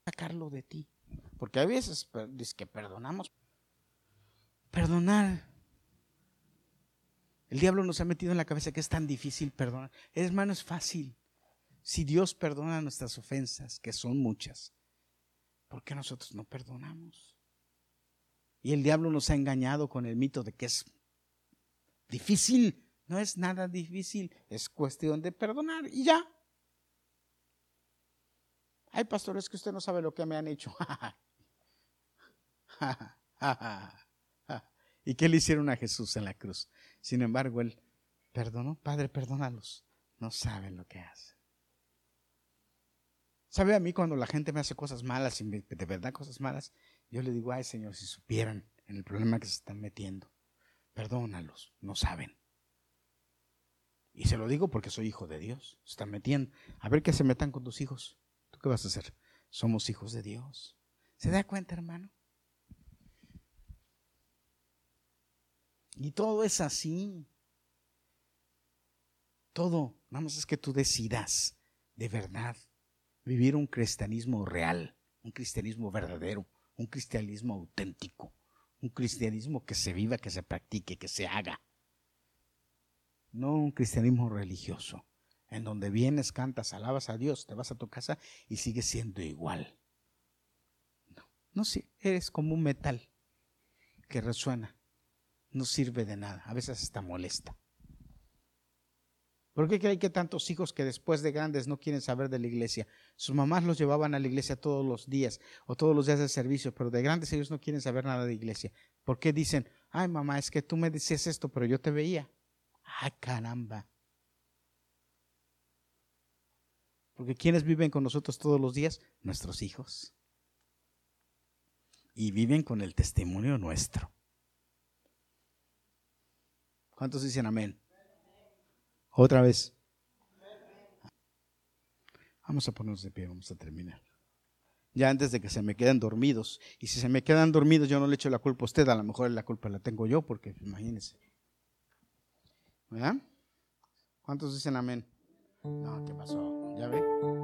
sacarlo de ti. Porque a veces dice que perdonamos. Perdonar. El diablo nos ha metido en la cabeza que es tan difícil perdonar. Hermano, es fácil. Si Dios perdona nuestras ofensas, que son muchas, ¿por qué nosotros no perdonamos? Y el diablo nos ha engañado con el mito de que es difícil. No es nada difícil, es cuestión de perdonar y ya. Ay, pastor, es que usted no sabe lo que me han hecho. ¿Y qué le hicieron a Jesús en la cruz? Sin embargo, él perdonó. Padre, perdónalos. No saben lo que hacen. ¿Sabe a mí cuando la gente me hace cosas malas, de verdad cosas malas? Yo le digo, ay Señor, si supieran en el problema que se están metiendo, perdónalos, no saben. Y se lo digo porque soy hijo de Dios. Se están metiendo. A ver que se metan con tus hijos. ¿Tú qué vas a hacer? Somos hijos de Dios. ¿Se da cuenta, hermano? Y todo es así. Todo. Vamos, es que tú decidas de verdad vivir un cristianismo real, un cristianismo verdadero, un cristianismo auténtico, un cristianismo que se viva, que se practique, que se haga no un cristianismo religioso, en donde vienes, cantas, alabas a Dios, te vas a tu casa y sigues siendo igual. No, no sé, eres como un metal que resuena, no sirve de nada, a veces está molesta. ¿Por qué creen que tantos hijos que después de grandes no quieren saber de la iglesia? Sus mamás los llevaban a la iglesia todos los días o todos los días de servicio, pero de grandes ellos no quieren saber nada de iglesia. ¿Por qué dicen, ay mamá, es que tú me decías esto, pero yo te veía? Ah, caramba. Porque ¿quiénes viven con nosotros todos los días? Nuestros hijos. Y viven con el testimonio nuestro. ¿Cuántos dicen amén? Otra vez. Vamos a ponernos de pie, vamos a terminar. Ya antes de que se me queden dormidos. Y si se me quedan dormidos, yo no le echo la culpa a usted, a lo mejor la culpa la tengo yo, porque imagínense. ¿Verdad? ¿Cuántos dicen amén? No, ¿qué pasó? ¿Ya ve?